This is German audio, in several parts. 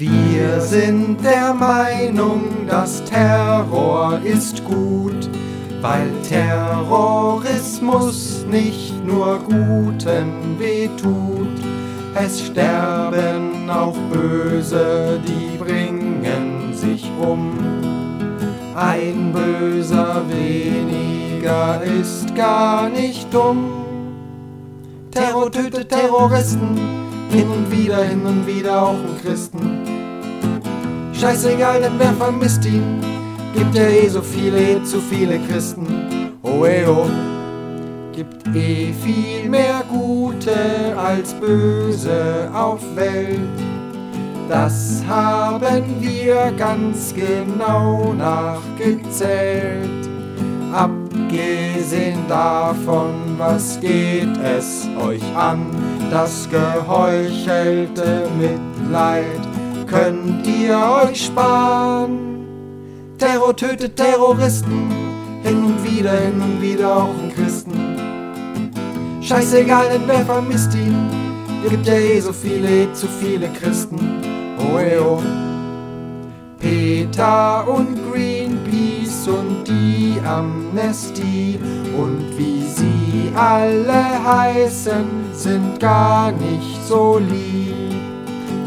Wir sind der Meinung, dass Terror ist gut, weil Terrorismus nicht nur Guten wehtut. Es sterben auch Böse, die bringen sich um. Ein Böser weniger ist gar nicht dumm. Terror tötet Terroristen, hin und wieder, hin und wieder auch einen Christen. Scheißegal, denn wer vermisst ihn? Gibt ja eh so viele, eh zu viele Christen. Oh eh oh, gibt eh viel mehr Gute als Böse auf Welt. Das haben wir ganz genau nachgezählt. Abgesehen davon, was geht es euch an? Das geheuchelte Mitleid könnt ihr euch sparen. Terror tötet Terroristen, hin und wieder, hin und wieder auch einen Christen. Scheißegal, denn wer vermisst ihn? Gibt ja eh so viele, eh zu viele Christen. Oh, eh, oh. Peter und Amnestie und wie sie alle heißen, sind gar nicht so lieb.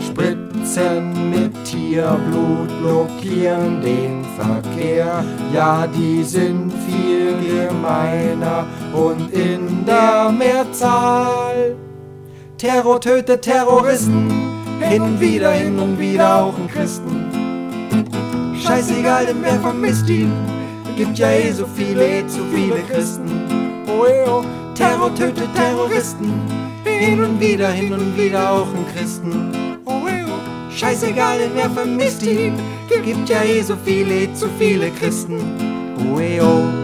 Spritzen mit Tierblut blockieren den Verkehr, ja, die sind viel gemeiner und in der Mehrzahl. Terror tötet Terroristen, hin und wieder, hin und wieder auch einen Christen. Scheißegal, denn wer vermisst ihn? Gibt ja eh so viele, eh zu viele Christen. Oh, eh, oh. Terror tötet Terroristen, hin und wieder, hin und wieder auch einen Christen. Oh, eh, oh. Scheißegal, denn wer vermisst ihn? Gibt ja eh so viele, eh zu viele Christen. Oh, eh, oh.